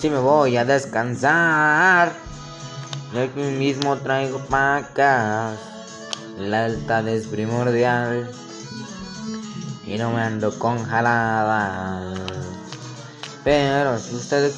Si me voy a descansar, yo aquí mismo traigo pacas. La lealtad es primordial y no me ando con jaladas. Pero si usted